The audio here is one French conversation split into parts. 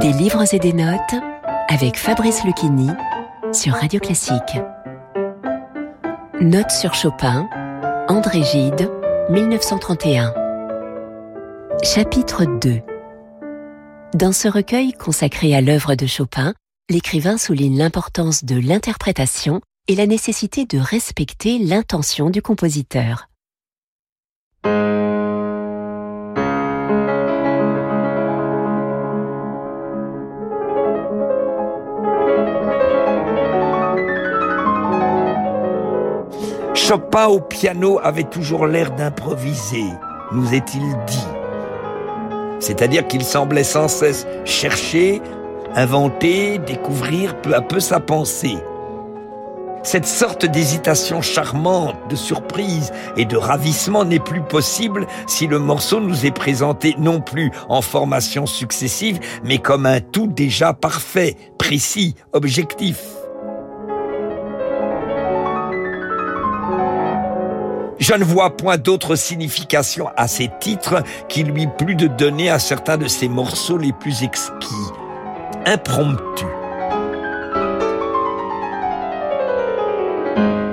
Des livres et des notes avec Fabrice Lucchini sur Radio Classique. Notes sur Chopin, André Gide, 1931. Chapitre 2 Dans ce recueil consacré à l'œuvre de Chopin, l'écrivain souligne l'importance de l'interprétation et la nécessité de respecter l'intention du compositeur. Chopin au piano avait toujours l'air d'improviser, nous est-il dit. C'est-à-dire qu'il semblait sans cesse chercher, inventer, découvrir peu à peu sa pensée. Cette sorte d'hésitation charmante, de surprise et de ravissement n'est plus possible si le morceau nous est présenté non plus en formation successive, mais comme un tout déjà parfait, précis, objectif. Je ne vois point d'autre signification à ces titres qui lui plut de donner à certains de ses morceaux les plus exquis.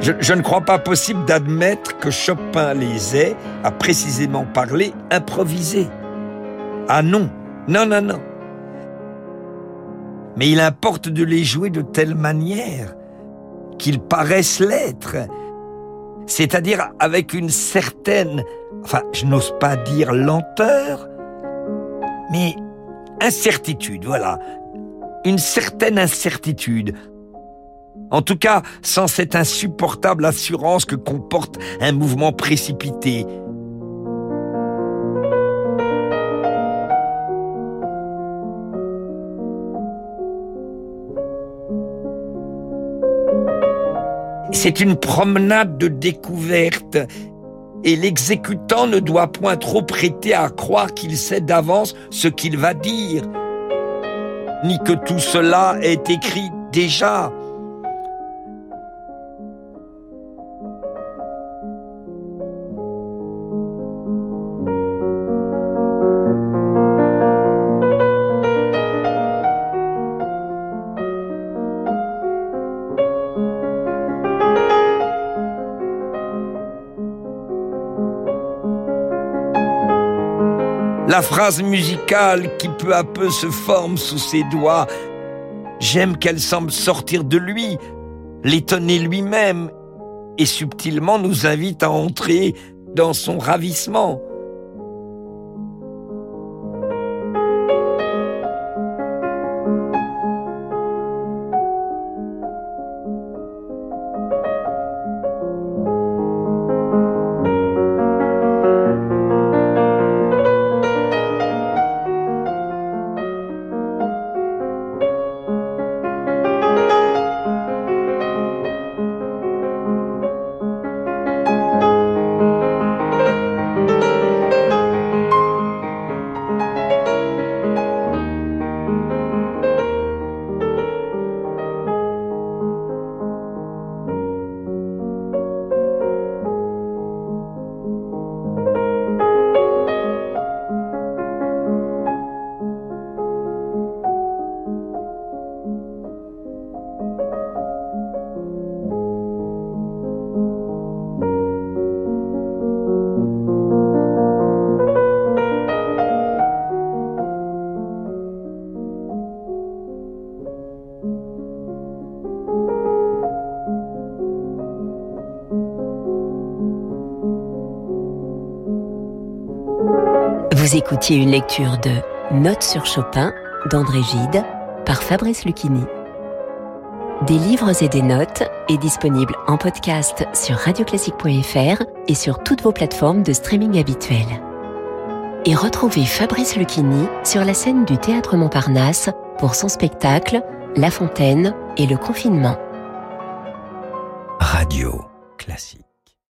Je, ne crois pas possible d'admettre que Chopin les ait, à précisément parler, improvisés. Ah non, non, non, non. Mais il importe de les jouer de telle manière qu'ils paraissent l'être, c'est-à-dire avec une certaine, enfin, je n'ose pas dire lenteur, mais incertitude, voilà, une certaine incertitude, en tout cas, sans cette insupportable assurance que comporte un mouvement précipité. C'est une promenade de découverte et l'exécutant ne doit point trop prêter à croire qu'il sait d'avance ce qu'il va dire, ni que tout cela est écrit déjà. La phrase musicale qui peu à peu se forme sous ses doigts. J'aime qu'elle semble sortir de lui, l'étonner lui-même, et subtilement nous invite à entrer dans son ravissement. Vous écoutiez une lecture de Notes sur Chopin d'André Gide par Fabrice Lucchini. Des livres et des notes est disponible en podcast sur radioclassique.fr et sur toutes vos plateformes de streaming habituelles. Et retrouvez Fabrice Lucchini sur la scène du Théâtre Montparnasse pour son spectacle La Fontaine et le confinement. Radio Classique.